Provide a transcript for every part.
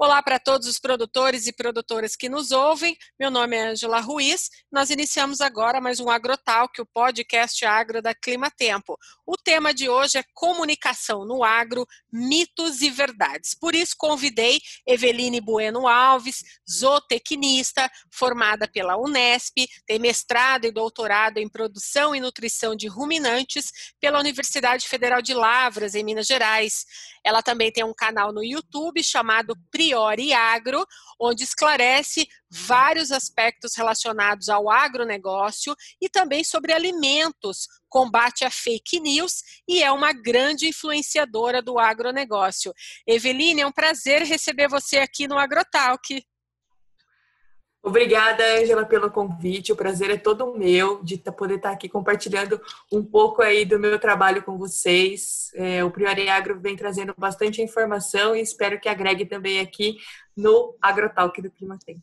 Olá para todos os produtores e produtoras que nos ouvem. Meu nome é Angela Ruiz. Nós iniciamos agora mais um Agrotalk, o podcast agro da Clima Tempo. O tema de hoje é comunicação no agro, mitos e verdades. Por isso convidei Eveline Bueno Alves, zootecnista, formada pela Unesp, tem mestrado e doutorado em produção e nutrição de ruminantes pela Universidade Federal de Lavras, em Minas Gerais. Ela também tem um canal no YouTube chamado Priori Agro, onde esclarece vários aspectos relacionados ao agronegócio e também sobre alimentos, combate a fake news e é uma grande influenciadora do agronegócio. Eveline, é um prazer receber você aqui no Agrotalk. Obrigada, Angela, pelo convite. O prazer é todo meu de poder estar aqui compartilhando um pouco aí do meu trabalho com vocês. É, o Priori Agro vem trazendo bastante informação e espero que agregue também aqui no Agrotalk do Clima Tempo.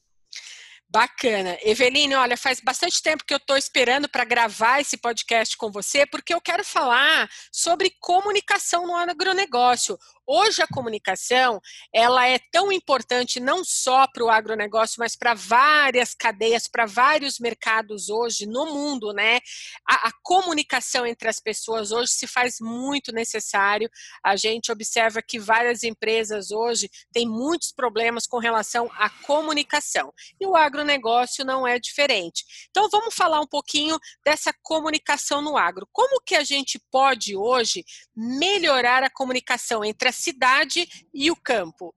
Bacana. Eveline, olha, faz bastante tempo que eu estou esperando para gravar esse podcast com você, porque eu quero falar sobre comunicação no agronegócio. Hoje a comunicação ela é tão importante não só para o agronegócio, mas para várias cadeias, para vários mercados hoje no mundo, né? A, a, comunicação entre as pessoas hoje se faz muito necessário. A gente observa que várias empresas hoje têm muitos problemas com relação à comunicação e o agronegócio não é diferente. Então vamos falar um pouquinho dessa comunicação no agro. Como que a gente pode hoje melhorar a comunicação entre as cidade e o campo.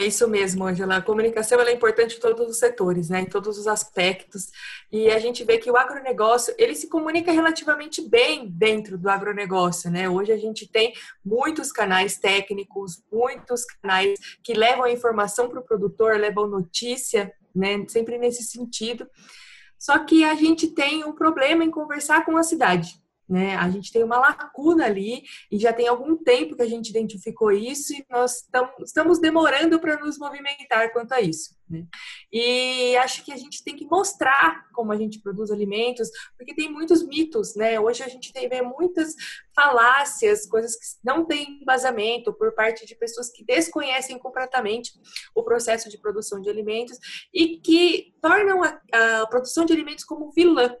É isso mesmo, Angela. A comunicação é importante em todos os setores, né? em todos os aspectos. E a gente vê que o agronegócio, ele se comunica relativamente bem dentro do agronegócio. Né? Hoje a gente tem muitos canais técnicos, muitos canais que levam a informação para o produtor, levam notícia, né? sempre nesse sentido. Só que a gente tem um problema em conversar com a cidade. Né? A gente tem uma lacuna ali e já tem algum tempo que a gente identificou isso e nós estamos demorando para nos movimentar quanto a isso. Né? E acho que a gente tem que mostrar como a gente produz alimentos, porque tem muitos mitos, né? Hoje a gente tem vê muitas falácias, coisas que não têm embasamento por parte de pessoas que desconhecem completamente o processo de produção de alimentos e que tornam a, a produção de alimentos como vilã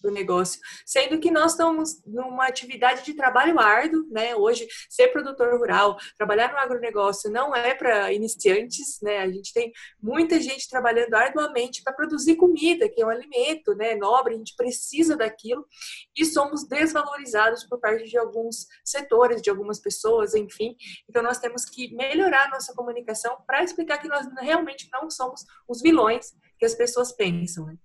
do negócio, sendo que nós estamos numa atividade de trabalho árduo, né? Hoje, ser produtor rural, trabalhar no agronegócio não é para iniciantes, né? A gente tem muita gente trabalhando arduamente para produzir comida, que é um alimento, né? Nobre, a gente precisa daquilo e somos desvalorizados por parte de alguns setores, de algumas pessoas, enfim. Então, nós temos que melhorar nossa comunicação para explicar que nós realmente não somos os vilões que as pessoas pensam, né?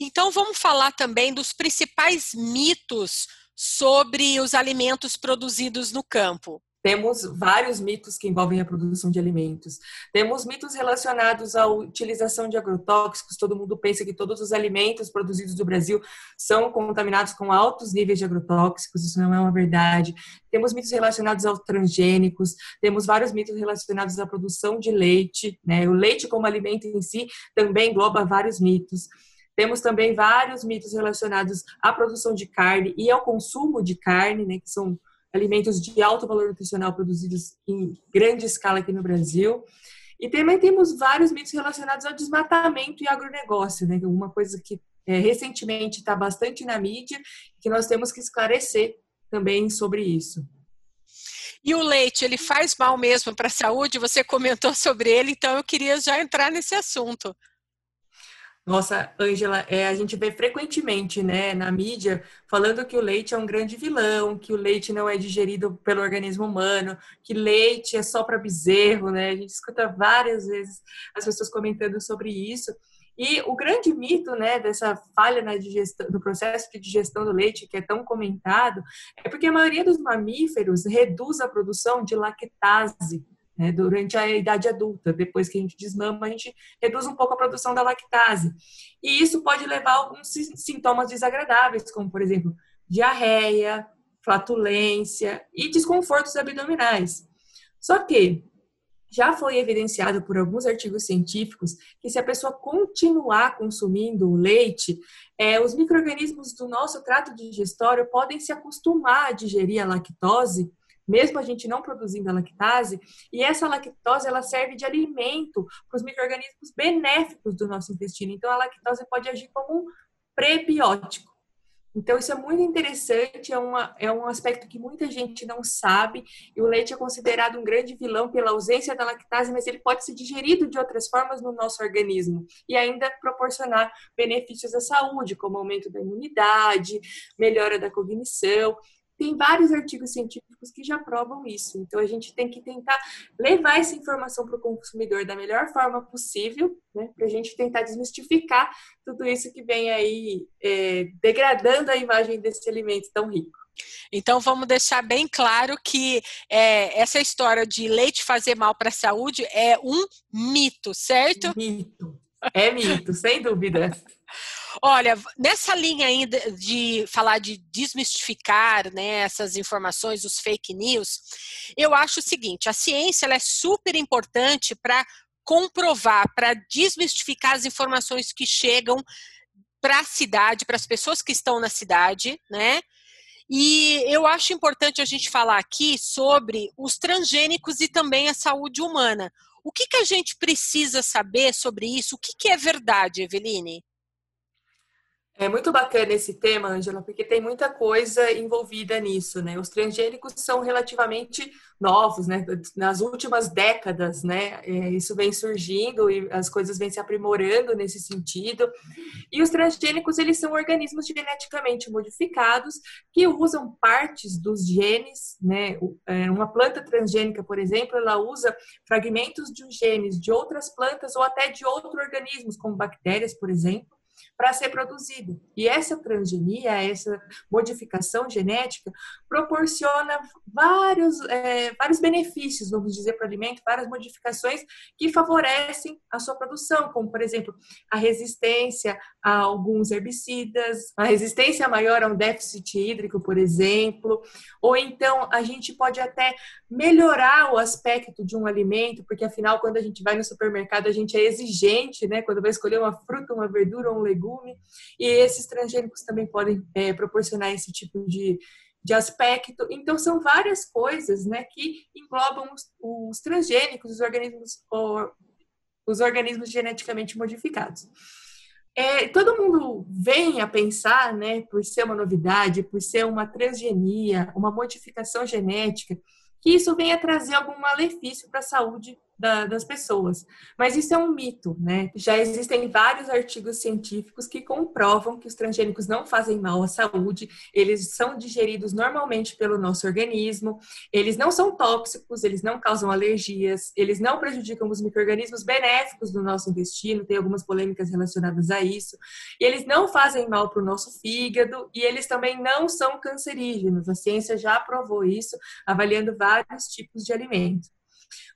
Então, vamos falar também dos principais mitos sobre os alimentos produzidos no campo. Temos vários mitos que envolvem a produção de alimentos. Temos mitos relacionados à utilização de agrotóxicos. Todo mundo pensa que todos os alimentos produzidos no Brasil são contaminados com altos níveis de agrotóxicos. Isso não é uma verdade. Temos mitos relacionados aos transgênicos. Temos vários mitos relacionados à produção de leite. Né? O leite como alimento em si também engloba vários mitos. Temos também vários mitos relacionados à produção de carne e ao consumo de carne, né, que são alimentos de alto valor nutricional produzidos em grande escala aqui no Brasil. E também temos vários mitos relacionados ao desmatamento e agronegócio, né, é uma coisa que é, recentemente está bastante na mídia, que nós temos que esclarecer também sobre isso. E o leite, ele faz mal mesmo para a saúde? Você comentou sobre ele, então eu queria já entrar nesse assunto. Nossa, Ângela, é, a gente vê frequentemente né, na mídia falando que o leite é um grande vilão, que o leite não é digerido pelo organismo humano, que leite é só para bezerro, né? A gente escuta várias vezes as pessoas comentando sobre isso. E o grande mito, né, dessa falha na digestão, no processo de digestão do leite, que é tão comentado, é porque a maioria dos mamíferos reduz a produção de lactase, né, durante a idade adulta. Depois que a gente desmama, a gente reduz um pouco a produção da lactase. E isso pode levar a alguns sintomas desagradáveis, como, por exemplo, diarreia, flatulência e desconfortos abdominais. Só que já foi evidenciado por alguns artigos científicos que se a pessoa continuar consumindo o leite, é, os micro-organismos do nosso trato digestório podem se acostumar a digerir a lactose mesmo a gente não produzindo a lactase, e essa lactose ela serve de alimento para os micro-organismos benéficos do nosso intestino. Então, a lactose pode agir como um prebiótico. Então, isso é muito interessante, é, uma, é um aspecto que muita gente não sabe, e o leite é considerado um grande vilão pela ausência da lactase, mas ele pode ser digerido de outras formas no nosso organismo e ainda proporcionar benefícios à saúde, como aumento da imunidade, melhora da cognição tem vários artigos científicos que já provam isso. Então, a gente tem que tentar levar essa informação para o consumidor da melhor forma possível, né, para a gente tentar desmistificar tudo isso que vem aí é, degradando a imagem desse alimento tão rico. Então vamos deixar bem claro que é, essa história de leite fazer mal para a saúde é um mito, certo? Mito. É mito, sem dúvida. Olha, nessa linha ainda de falar de desmistificar né, essas informações, os fake news, eu acho o seguinte: a ciência é super importante para comprovar, para desmistificar as informações que chegam para a cidade, para as pessoas que estão na cidade, né? E eu acho importante a gente falar aqui sobre os transgênicos e também a saúde humana. O que, que a gente precisa saber sobre isso? O que, que é verdade, Eveline? É muito bacana esse tema, Angela, porque tem muita coisa envolvida nisso, né? Os transgênicos são relativamente novos, né? Nas últimas décadas, né? É, isso vem surgindo e as coisas vêm se aprimorando nesse sentido. E os transgênicos, eles são organismos geneticamente modificados que usam partes dos genes, né? É, uma planta transgênica, por exemplo, ela usa fragmentos de genes de outras plantas ou até de outros organismos, como bactérias, por exemplo para ser produzido. E essa transgenia, essa modificação genética, proporciona vários, é, vários benefícios, vamos dizer, para o alimento, várias modificações que favorecem a sua produção, como, por exemplo, a resistência a alguns herbicidas, a resistência maior a um déficit hídrico, por exemplo, ou então a gente pode até melhorar o aspecto de um alimento, porque afinal, quando a gente vai no supermercado, a gente é exigente, né? Quando vai escolher uma fruta, uma verdura um legume, e esses transgênicos também podem é, proporcionar esse tipo de, de aspecto. Então, são várias coisas né, que englobam os, os transgênicos, os organismos, os organismos geneticamente modificados. É, todo mundo vem a pensar, né, por ser uma novidade, por ser uma transgenia, uma modificação genética, que isso venha trazer algum malefício para a saúde da, das pessoas. Mas isso é um mito, né? Já existem vários artigos científicos que comprovam que os transgênicos não fazem mal à saúde, eles são digeridos normalmente pelo nosso organismo, eles não são tóxicos, eles não causam alergias, eles não prejudicam os micro-organismos benéficos do nosso intestino, tem algumas polêmicas relacionadas a isso, e eles não fazem mal para o nosso fígado e eles também não são cancerígenos. A ciência já provou isso, avaliando vários tipos de alimentos.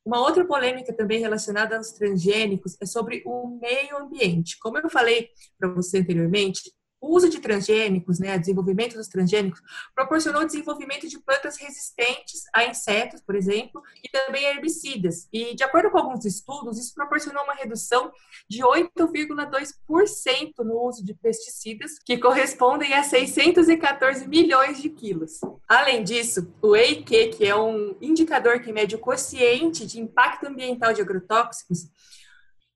Uma outra polêmica também relacionada aos transgênicos é sobre o meio ambiente. Como eu falei para você anteriormente, o uso de transgênicos, né, desenvolvimento dos transgênicos, proporcionou o desenvolvimento de plantas resistentes a insetos, por exemplo, e também a herbicidas. E, de acordo com alguns estudos, isso proporcionou uma redução de 8,2% no uso de pesticidas, que correspondem a 614 milhões de quilos. Além disso, o EIQ, que é um indicador que mede o quociente de impacto ambiental de agrotóxicos,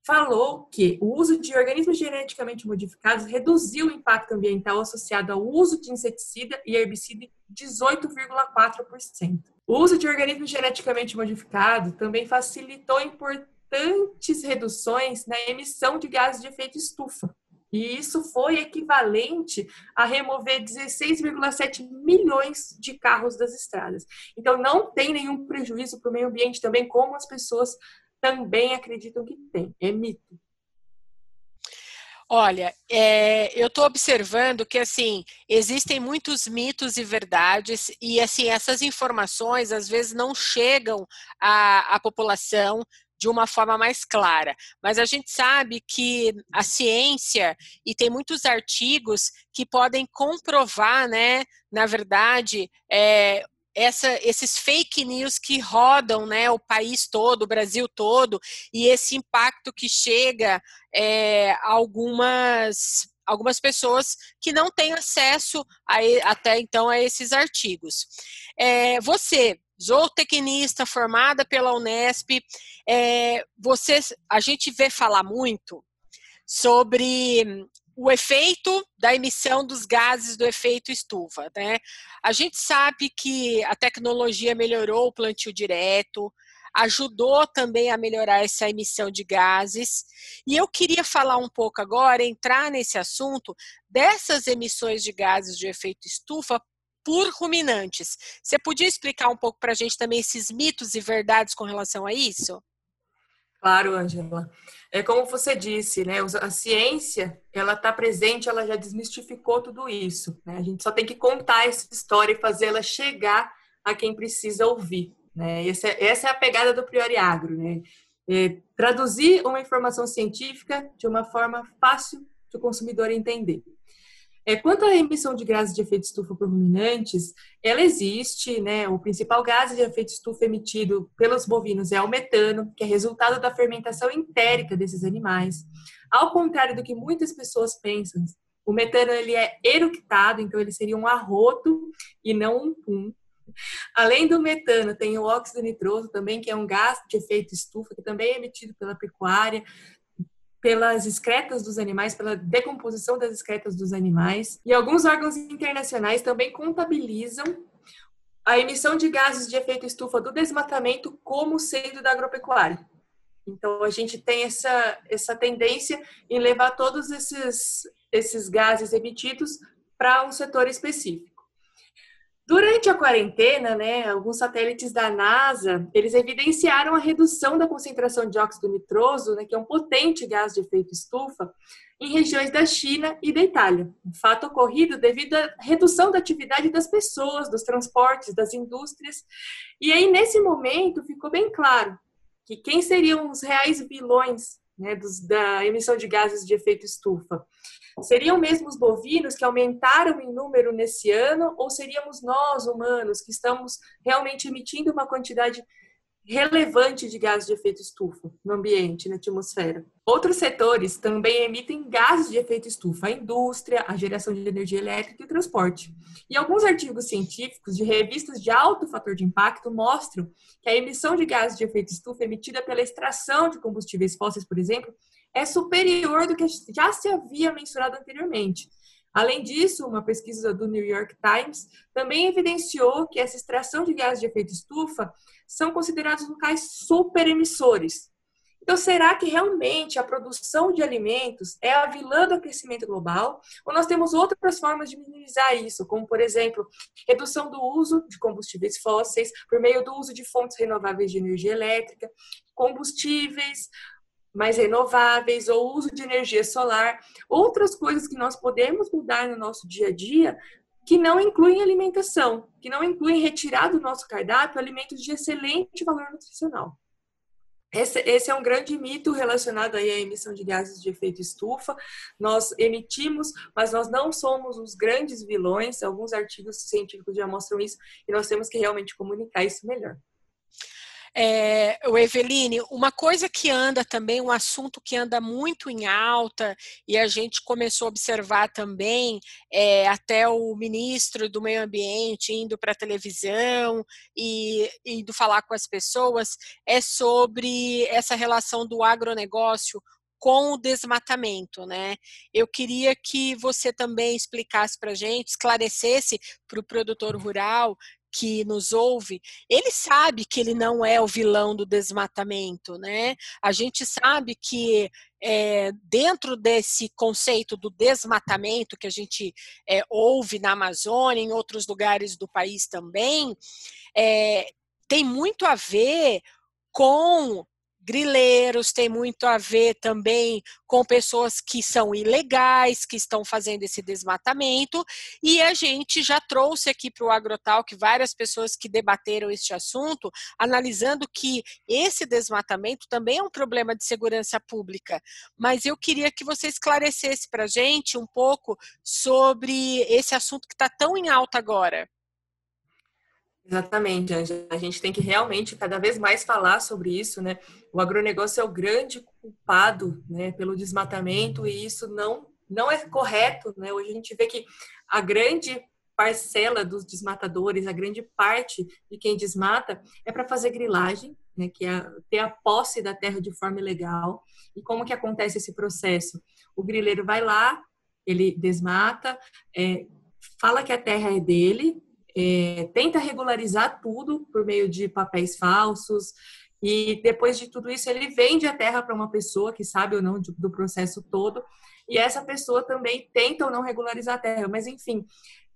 falou que o uso de organismos geneticamente modificados reduziu o impacto ambiental associado ao uso de inseticida e herbicida 18,4%. O uso de organismos geneticamente modificados também facilitou importantes reduções na emissão de gases de efeito estufa. E isso foi equivalente a remover 16,7 milhões de carros das estradas. Então, não tem nenhum prejuízo para o meio ambiente também, como as pessoas também acreditam que tem. É mito. Olha, é, eu estou observando que assim existem muitos mitos e verdades e assim essas informações às vezes não chegam à, à população de uma forma mais clara. Mas a gente sabe que a ciência e tem muitos artigos que podem comprovar, né, na verdade, é, essa, esses fake news que rodam né, o país todo, o Brasil todo, e esse impacto que chega é, a algumas algumas pessoas que não têm acesso a, até então a esses artigos. É, você, zootecnista formada pela Unesp, é, você, a gente vê falar muito sobre o efeito da emissão dos gases do efeito estufa. Né? A gente sabe que a tecnologia melhorou o plantio direto, ajudou também a melhorar essa emissão de gases. E eu queria falar um pouco agora, entrar nesse assunto dessas emissões de gases de efeito estufa por ruminantes. Você podia explicar um pouco para a gente também esses mitos e verdades com relação a isso? Claro, Angela. É como você disse, né? A ciência, ela está presente, ela já desmistificou tudo isso. Né? A gente só tem que contar essa história e fazê-la chegar a quem precisa ouvir. Né? Essa, é, essa é a pegada do Priori Agro, né? É traduzir uma informação científica de uma forma fácil de o consumidor entender. É, quanto à emissão de gases de efeito estufa por ruminantes, ela existe, né? O principal gás de efeito estufa emitido pelos bovinos é o metano, que é resultado da fermentação entérica desses animais. Ao contrário do que muitas pessoas pensam, o metano ele é eructado, então ele seria um arroto e não um pum. Além do metano, tem o óxido nitroso também, que é um gás de efeito estufa, que também é emitido pela pecuária pelas excretas dos animais, pela decomposição das excretas dos animais. E alguns órgãos internacionais também contabilizam a emissão de gases de efeito estufa do desmatamento como sendo da agropecuária. Então, a gente tem essa, essa tendência em levar todos esses, esses gases emitidos para um setor específico. Durante a quarentena, né, alguns satélites da NASA, eles evidenciaram a redução da concentração de óxido nitroso, né, que é um potente gás de efeito estufa, em regiões da China e da Itália. Um fato ocorrido devido à redução da atividade das pessoas, dos transportes, das indústrias. E aí, nesse momento, ficou bem claro que quem seriam os reais vilões né, dos, da emissão de gases de efeito estufa? Seriam mesmo os bovinos que aumentaram em número nesse ano, ou seríamos nós, humanos, que estamos realmente emitindo uma quantidade relevante de gases de efeito estufa no ambiente, na atmosfera. Outros setores também emitem gases de efeito estufa, a indústria, a geração de energia elétrica e o transporte. E alguns artigos científicos de revistas de alto fator de impacto mostram que a emissão de gases de efeito estufa emitida pela extração de combustíveis fósseis, por exemplo, é superior do que já se havia mensurado anteriormente. Além disso, uma pesquisa do New York Times também evidenciou que essa extração de gases de efeito estufa são considerados locais superemissores. Então, será que realmente a produção de alimentos é a vilã do aquecimento global? Ou nós temos outras formas de minimizar isso, como, por exemplo, redução do uso de combustíveis fósseis por meio do uso de fontes renováveis de energia elétrica, combustíveis, mais renováveis ou uso de energia solar, outras coisas que nós podemos mudar no nosso dia a dia que não incluem alimentação, que não incluem retirar do nosso cardápio alimentos de excelente valor nutricional. Esse, esse, é um grande mito relacionado aí à emissão de gases de efeito estufa. Nós emitimos, mas nós não somos os grandes vilões. Alguns artigos científicos já mostram isso e nós temos que realmente comunicar isso melhor. É, o Eveline, uma coisa que anda também, um assunto que anda muito em alta, e a gente começou a observar também, é, até o ministro do Meio Ambiente indo para a televisão e indo falar com as pessoas, é sobre essa relação do agronegócio com o desmatamento, né? Eu queria que você também explicasse para a gente, esclarecesse para o produtor rural que nos ouve, ele sabe que ele não é o vilão do desmatamento, né? A gente sabe que é, dentro desse conceito do desmatamento que a gente é, ouve na Amazônia, em outros lugares do país também, é, tem muito a ver com grileiros, tem muito a ver também com pessoas que são ilegais, que estão fazendo esse desmatamento, e a gente já trouxe aqui para o Agrotalk várias pessoas que debateram este assunto, analisando que esse desmatamento também é um problema de segurança pública. Mas eu queria que você esclarecesse para a gente um pouco sobre esse assunto que está tão em alta agora. Exatamente, Angela. A gente tem que realmente cada vez mais falar sobre isso, né? O agronegócio é o grande culpado, né, pelo desmatamento e isso não não é correto, né? Hoje a gente vê que a grande parcela dos desmatadores, a grande parte de quem desmata é para fazer grilagem, né, que é ter a posse da terra de forma ilegal. E como que acontece esse processo? O grileiro vai lá, ele desmata, é, fala que a terra é dele, é, tenta regularizar tudo por meio de papéis falsos, e depois de tudo isso, ele vende a terra para uma pessoa que sabe ou não do processo todo, e essa pessoa também tenta ou não regularizar a terra. Mas, enfim,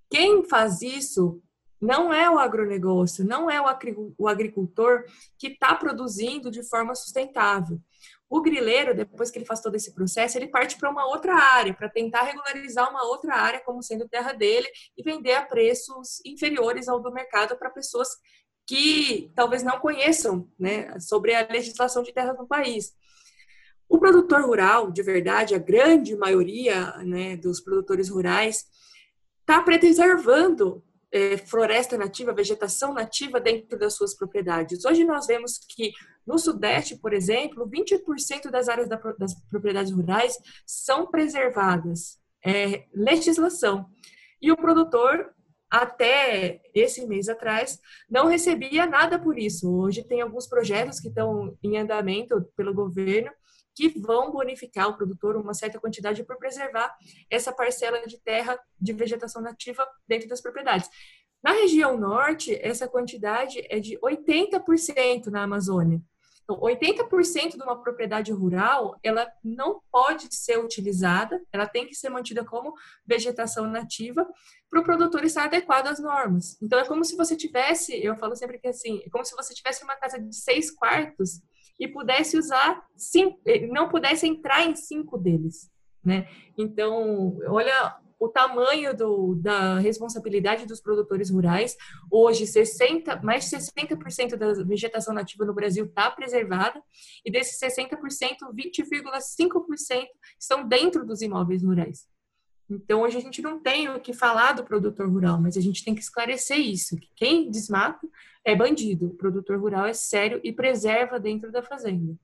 quem faz isso não é o agronegócio, não é o agricultor que está produzindo de forma sustentável. O grileiro, depois que ele faz todo esse processo, ele parte para uma outra área, para tentar regularizar uma outra área como sendo terra dele e vender a preços inferiores ao do mercado para pessoas que talvez não conheçam né, sobre a legislação de terras no país. O produtor rural, de verdade, a grande maioria né, dos produtores rurais, está preservando é, floresta nativa, vegetação nativa dentro das suas propriedades. Hoje nós vemos que no Sudeste, por exemplo, 20% das áreas da, das propriedades rurais são preservadas. É, legislação. E o produtor, até esse mês atrás, não recebia nada por isso. Hoje tem alguns projetos que estão em andamento pelo governo que vão bonificar o produtor uma certa quantidade por preservar essa parcela de terra de vegetação nativa dentro das propriedades. Na região norte, essa quantidade é de 80% na Amazônia. Então, 80% de uma propriedade rural, ela não pode ser utilizada, ela tem que ser mantida como vegetação nativa para o produtor estar adequado às normas. Então, é como se você tivesse, eu falo sempre que assim, é como se você tivesse uma casa de seis quartos e pudesse usar cinco, eh, não pudesse entrar em cinco deles, né? Então, olha o tamanho do, da responsabilidade dos produtores rurais. Hoje, 60, mais de 60% da vegetação nativa no Brasil está preservada, e desses 60%, 20,5% estão dentro dos imóveis rurais. Então, hoje a gente não tem o que falar do produtor rural, mas a gente tem que esclarecer isso, que quem desmata é bandido, o produtor rural é sério e preserva dentro da fazenda.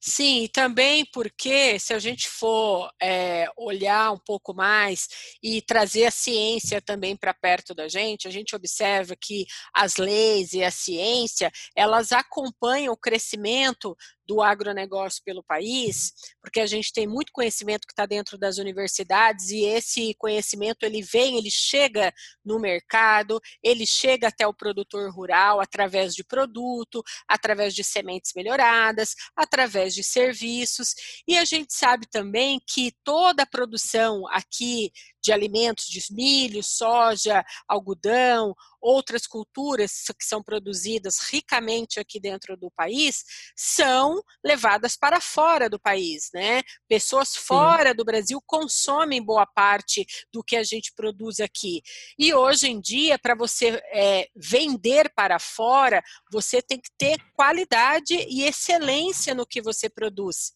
Sim, e também porque se a gente for é, olhar um pouco mais e trazer a ciência também para perto da gente, a gente observa que as leis e a ciência elas acompanham o crescimento do agronegócio pelo país, porque a gente tem muito conhecimento que está dentro das universidades e esse conhecimento ele vem, ele chega no mercado, ele chega até o produtor rural através de produto, através de sementes melhoradas, através de serviços, e a gente sabe também que toda a produção aqui de alimentos, de milho, soja, algodão, outras culturas que são produzidas ricamente aqui dentro do país, são levadas para fora do país, né? Pessoas fora Sim. do Brasil consomem boa parte do que a gente produz aqui. E hoje em dia, para você é, vender para fora, você tem que ter qualidade e excelência no que você produz.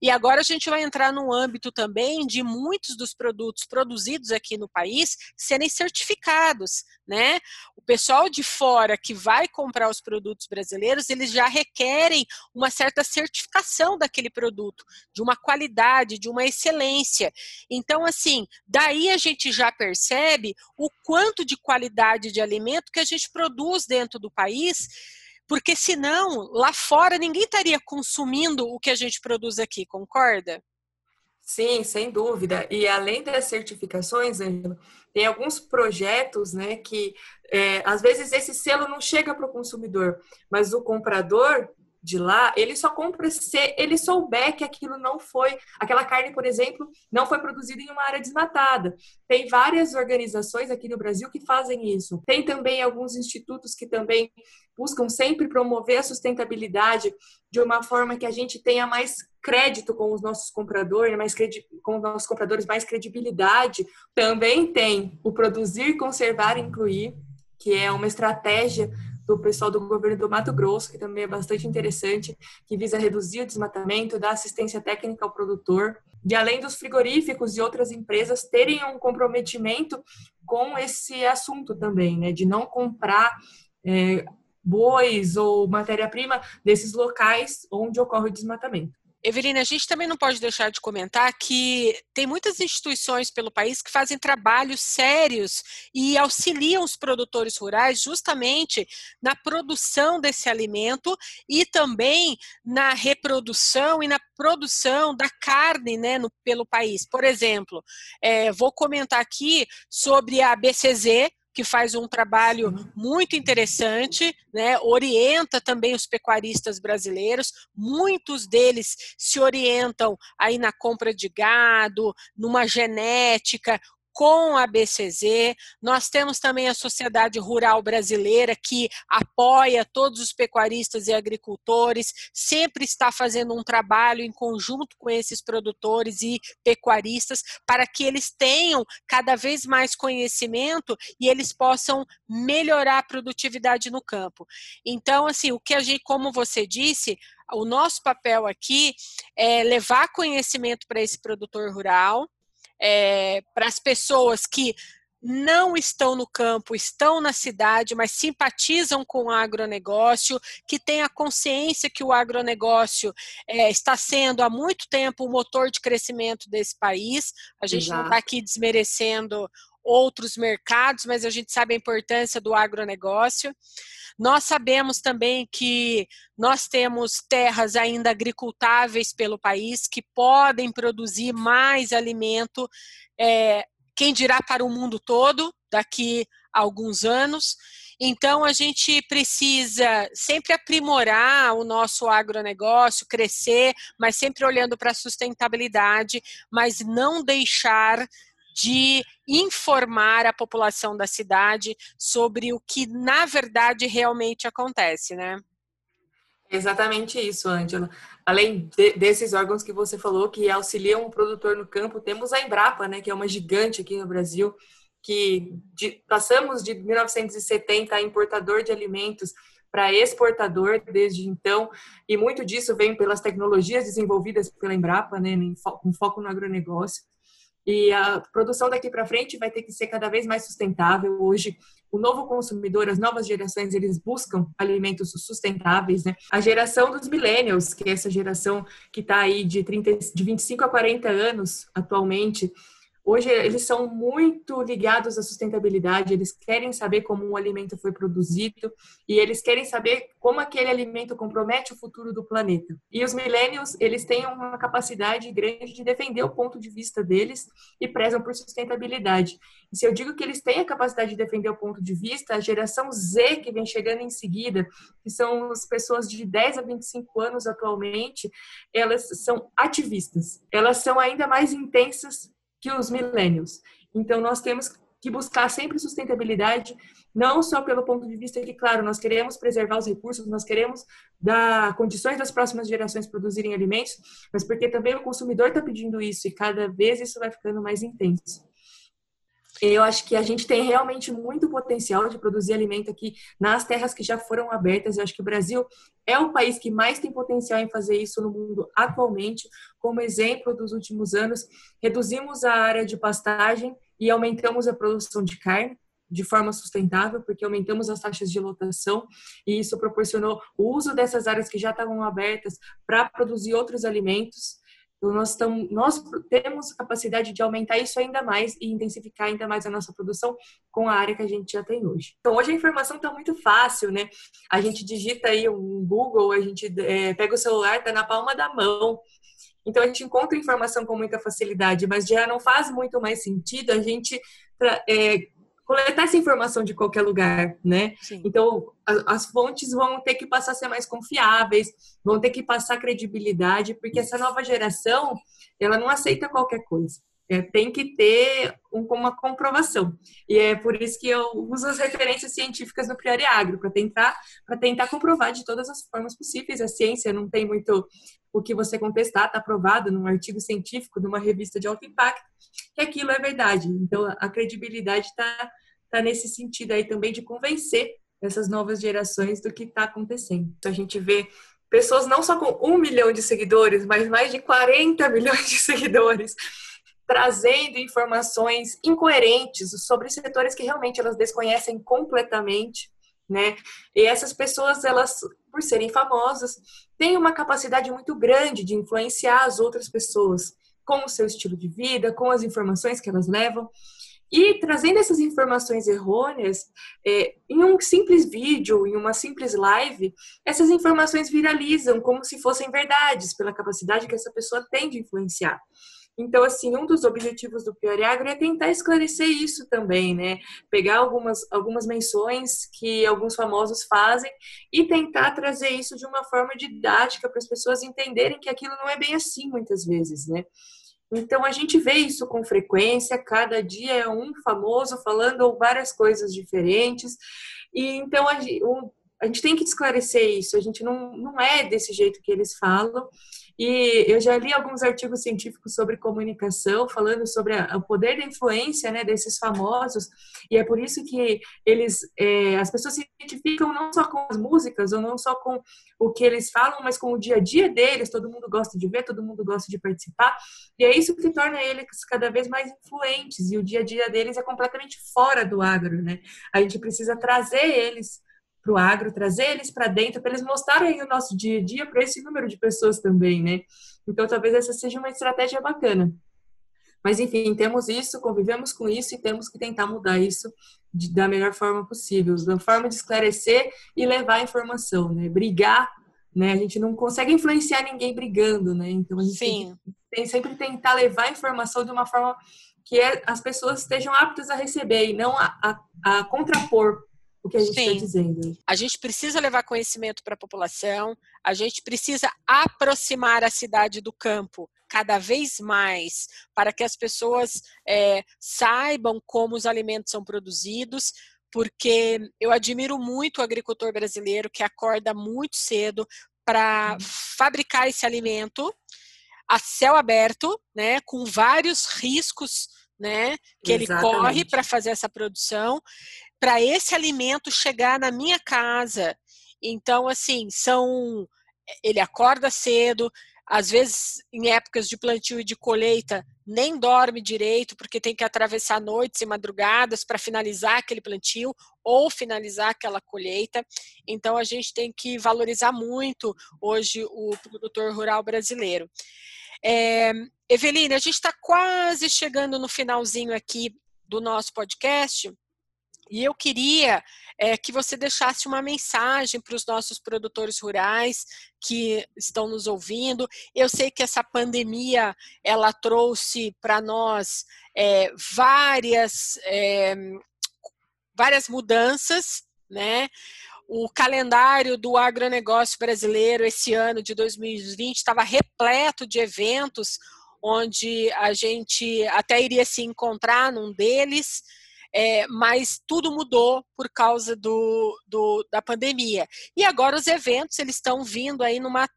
E agora a gente vai entrar no âmbito também de muitos dos produtos produzidos aqui no país serem certificados, né? O pessoal de fora que vai comprar os produtos brasileiros, eles já requerem uma certa certificação daquele produto, de uma qualidade, de uma excelência. Então, assim, daí a gente já percebe o quanto de qualidade de alimento que a gente produz dentro do país porque senão lá fora ninguém estaria consumindo o que a gente produz aqui, concorda? Sim, sem dúvida. E além das certificações, Angela, tem alguns projetos, né, que é, às vezes esse selo não chega para o consumidor, mas o comprador de lá, ele só compra se ele souber que aquilo não foi, aquela carne, por exemplo, não foi produzida em uma área desmatada. Tem várias organizações aqui no Brasil que fazem isso. Tem também alguns institutos que também buscam sempre promover a sustentabilidade de uma forma que a gente tenha mais crédito com os nossos compradores, mais com os nossos compradores mais credibilidade. Também tem o produzir, conservar, incluir, que é uma estratégia do pessoal do governo do Mato Grosso, que também é bastante interessante, que visa reduzir o desmatamento, dar assistência técnica ao produtor, e além dos frigoríficos e outras empresas terem um comprometimento com esse assunto também, né, de não comprar é, bois ou matéria-prima desses locais onde ocorre o desmatamento. Evelina, a gente também não pode deixar de comentar que tem muitas instituições pelo país que fazem trabalhos sérios e auxiliam os produtores rurais justamente na produção desse alimento e também na reprodução e na produção da carne né, no, pelo país. Por exemplo, é, vou comentar aqui sobre a BCZ, que faz um trabalho muito interessante, né? orienta também os pecuaristas brasileiros, muitos deles se orientam aí na compra de gado, numa genética, com a BCZ. Nós temos também a Sociedade Rural Brasileira, que apoia todos os pecuaristas e agricultores, sempre está fazendo um trabalho em conjunto com esses produtores e pecuaristas para que eles tenham cada vez mais conhecimento e eles possam melhorar a produtividade no campo. Então, assim, o que a gente, como você disse, o nosso papel aqui é levar conhecimento para esse produtor rural, é, para as pessoas que não estão no campo, estão na cidade, mas simpatizam com o agronegócio, que têm a consciência que o agronegócio é, está sendo há muito tempo o motor de crescimento desse país. A gente Exato. não está aqui desmerecendo outros mercados, mas a gente sabe a importância do agronegócio. Nós sabemos também que nós temos terras ainda agricultáveis pelo país que podem produzir mais alimento, é, quem dirá para o mundo todo daqui a alguns anos. Então, a gente precisa sempre aprimorar o nosso agronegócio, crescer, mas sempre olhando para a sustentabilidade, mas não deixar de informar a população da cidade sobre o que na verdade realmente acontece, né? Exatamente isso, Ângela. Além de, desses órgãos que você falou que auxiliam o produtor no campo, temos a Embrapa, né, que é uma gigante aqui no Brasil, que de, passamos de 1970 a importador de alimentos para exportador desde então, e muito disso vem pelas tecnologias desenvolvidas pela Embrapa, né, com foco no agronegócio. E a produção daqui para frente vai ter que ser cada vez mais sustentável. Hoje, o novo consumidor, as novas gerações, eles buscam alimentos sustentáveis, né? A geração dos millennials, que é essa geração que está aí de, 30, de 25 a 40 anos atualmente, Hoje eles são muito ligados à sustentabilidade, eles querem saber como um alimento foi produzido e eles querem saber como aquele alimento compromete o futuro do planeta. E os millennials, eles têm uma capacidade grande de defender o ponto de vista deles e prezam por sustentabilidade. E se eu digo que eles têm a capacidade de defender o ponto de vista, a geração Z que vem chegando em seguida, que são as pessoas de 10 a 25 anos atualmente, elas são ativistas. Elas são ainda mais intensas que os millennials. Então, nós temos que buscar sempre sustentabilidade, não só pelo ponto de vista que, claro, nós queremos preservar os recursos, nós queremos dar condições das próximas gerações produzirem alimentos, mas porque também o consumidor está pedindo isso e cada vez isso vai ficando mais intenso. Eu acho que a gente tem realmente muito potencial de produzir alimento aqui nas terras que já foram abertas. Eu acho que o Brasil é o país que mais tem potencial em fazer isso no mundo atualmente. Como exemplo dos últimos anos, reduzimos a área de pastagem e aumentamos a produção de carne de forma sustentável, porque aumentamos as taxas de lotação e isso proporcionou o uso dessas áreas que já estavam abertas para produzir outros alimentos. Então, nós, estamos, nós temos capacidade de aumentar isso ainda mais e intensificar ainda mais a nossa produção com a área que a gente já tem hoje. Então, hoje a informação está muito fácil, né? A gente digita aí um Google, a gente é, pega o celular, está na palma da mão. Então, a gente encontra informação com muita facilidade, mas já não faz muito mais sentido a gente é, coletar essa informação de qualquer lugar, né? Sim. Então, as fontes vão ter que passar a ser mais confiáveis, vão ter que passar credibilidade, porque essa nova geração, ela não aceita qualquer coisa. É, tem que ter um, uma comprovação. E é por isso que eu uso as referências científicas no Priori Agro, para tentar, tentar comprovar de todas as formas possíveis. A ciência não tem muito o que você contestar, está provado num artigo científico, numa revista de alto impacto, que aquilo é verdade. Então, a credibilidade está tá nesse sentido aí também de convencer essas novas gerações do que está acontecendo. Então, a gente vê pessoas não só com um milhão de seguidores, mas mais de 40 milhões de seguidores trazendo informações incoerentes sobre setores que realmente elas desconhecem completamente, né? E essas pessoas elas por serem famosos, têm uma capacidade muito grande de influenciar as outras pessoas com o seu estilo de vida, com as informações que elas levam. E trazendo essas informações errôneas, é, em um simples vídeo, em uma simples live, essas informações viralizam como se fossem verdades, pela capacidade que essa pessoa tem de influenciar. Então, assim, um dos objetivos do Pior Agro é tentar esclarecer isso também, né? Pegar algumas, algumas menções que alguns famosos fazem e tentar trazer isso de uma forma didática para as pessoas entenderem que aquilo não é bem assim muitas vezes, né? Então a gente vê isso com frequência, cada dia é um famoso falando várias coisas diferentes. E então a, a gente tem que esclarecer isso, a gente não, não é desse jeito que eles falam. E eu já li alguns artigos científicos sobre comunicação, falando sobre a, o poder da influência né, desses famosos, e é por isso que eles, é, as pessoas se identificam não só com as músicas, ou não só com o que eles falam, mas com o dia a dia deles, todo mundo gosta de ver, todo mundo gosta de participar, e é isso que torna eles cada vez mais influentes, e o dia a dia deles é completamente fora do agro, né? A gente precisa trazer eles para o agro, trazer eles para dentro, para eles mostrarem o nosso dia a dia para esse número de pessoas também, né? Então, talvez essa seja uma estratégia bacana. Mas, enfim, temos isso, convivemos com isso e temos que tentar mudar isso de, da melhor forma possível, da forma de esclarecer e levar a informação, né? Brigar, né? A gente não consegue influenciar ninguém brigando, né? Então, a gente Sim. tem, sempre tentar levar a informação de uma forma que é, as pessoas estejam aptas a receber e não a, a, a contrapor o que a gente está dizendo. A gente precisa levar conhecimento para a população, a gente precisa aproximar a cidade do campo cada vez mais para que as pessoas é, saibam como os alimentos são produzidos, porque eu admiro muito o agricultor brasileiro que acorda muito cedo para uhum. fabricar esse alimento a céu aberto, né, com vários riscos né, que Exatamente. ele corre para fazer essa produção para esse alimento chegar na minha casa. Então, assim, são. Ele acorda cedo, às vezes em épocas de plantio e de colheita nem dorme direito porque tem que atravessar noites e madrugadas para finalizar aquele plantio ou finalizar aquela colheita. Então a gente tem que valorizar muito hoje o produtor rural brasileiro. É, Eveline, a gente está quase chegando no finalzinho aqui do nosso podcast. E eu queria é, que você deixasse uma mensagem para os nossos produtores rurais que estão nos ouvindo. Eu sei que essa pandemia ela trouxe para nós é, várias é, várias mudanças, né? O calendário do agronegócio brasileiro esse ano de 2020 estava repleto de eventos onde a gente até iria se encontrar num deles é, mas tudo mudou por causa do, do, da pandemia. E agora os eventos eles estão vindo aí numa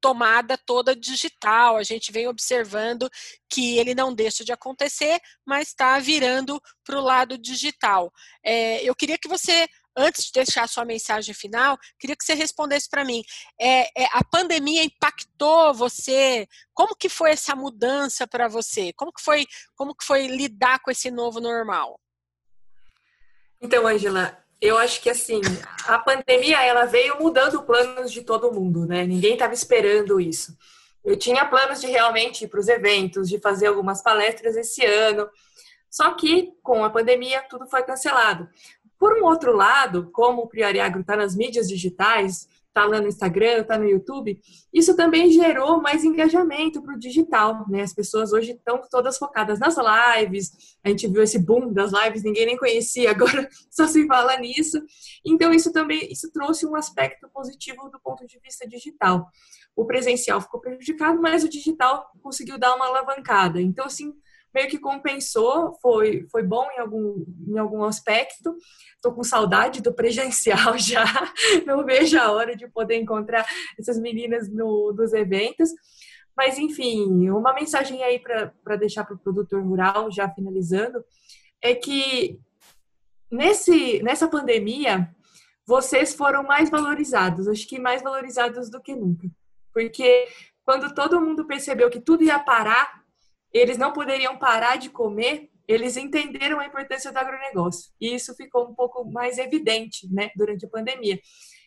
tomada toda digital. A gente vem observando que ele não deixa de acontecer, mas está virando para o lado digital. É, eu queria que você, antes de deixar sua mensagem final, queria que você respondesse para mim. É, é, a pandemia impactou você? Como que foi essa mudança para você? Como que foi? Como que foi lidar com esse novo normal? Então, Angela, eu acho que assim, a pandemia ela veio mudando planos de todo mundo, né? Ninguém estava esperando isso. Eu tinha planos de realmente ir para os eventos, de fazer algumas palestras esse ano, só que com a pandemia tudo foi cancelado. Por um outro lado, como o Priori Agro está nas mídias digitais, está lá no Instagram, está no YouTube, isso também gerou mais engajamento para o digital, né? As pessoas hoje estão todas focadas nas lives, a gente viu esse boom das lives, ninguém nem conhecia, agora só se fala nisso. Então isso também isso trouxe um aspecto positivo do ponto de vista digital. O presencial ficou prejudicado, mas o digital conseguiu dar uma alavancada. Então assim, meio que compensou, foi, foi bom em algum, em algum aspecto. Estou com saudade do presencial já, não vejo a hora de poder encontrar essas meninas no, nos eventos. Mas, enfim, uma mensagem aí para deixar para o produtor rural, já finalizando, é que nesse, nessa pandemia, vocês foram mais valorizados, acho que mais valorizados do que nunca. Porque quando todo mundo percebeu que tudo ia parar, eles não poderiam parar de comer, eles entenderam a importância do agronegócio. E isso ficou um pouco mais evidente né, durante a pandemia.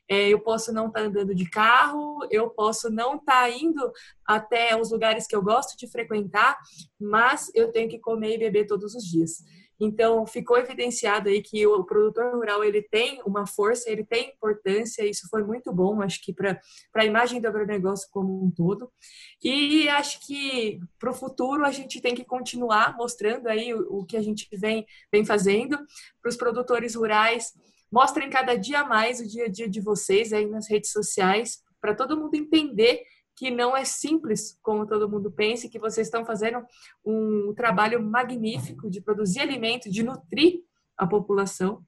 é, eu posso não estar tá andando de carro, eu posso não estar tá indo até os lugares que eu gosto de frequentar, mas eu tenho que comer e beber todos os dias. Então, ficou evidenciado aí que o produtor rural ele tem uma força, ele tem importância, isso foi muito bom, acho que para a imagem do agronegócio como um todo. E acho que para o futuro a gente tem que continuar mostrando aí o, o que a gente vem, vem fazendo para os produtores rurais. Mostrem cada dia mais o dia a dia de vocês aí nas redes sociais, para todo mundo entender que não é simples como todo mundo pensa, que vocês estão fazendo um trabalho magnífico de produzir alimento, de nutrir a população.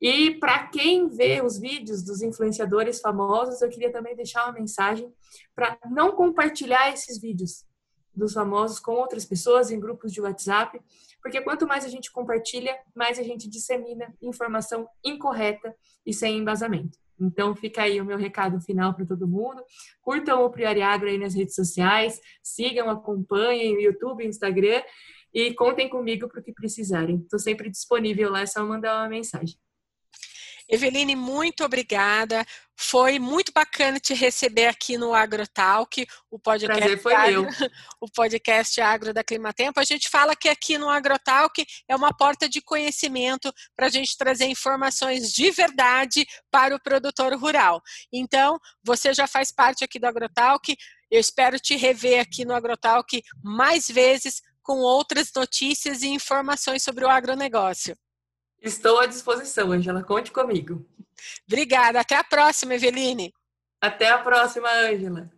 E para quem vê os vídeos dos influenciadores famosos, eu queria também deixar uma mensagem para não compartilhar esses vídeos dos famosos com outras pessoas em grupos de WhatsApp, porque quanto mais a gente compartilha, mais a gente dissemina informação incorreta e sem embasamento. Então fica aí o meu recado final para todo mundo. Curtam o Priori Agro aí nas redes sociais, sigam, acompanhem o YouTube, Instagram e contem comigo para o que precisarem. Estou sempre disponível lá, é só mandar uma mensagem. Eveline, muito obrigada. Foi muito bacana te receber aqui no AgroTalk, o podcast, Prazer foi agro, meu. o podcast Agro da Climatempo. A gente fala que aqui no AgroTalk é uma porta de conhecimento para a gente trazer informações de verdade para o produtor rural. Então, você já faz parte aqui do AgroTalk. Eu espero te rever aqui no AgroTalk mais vezes com outras notícias e informações sobre o agronegócio. Estou à disposição, Angela. Conte comigo. Obrigada. Até a próxima, Eveline. Até a próxima, Angela.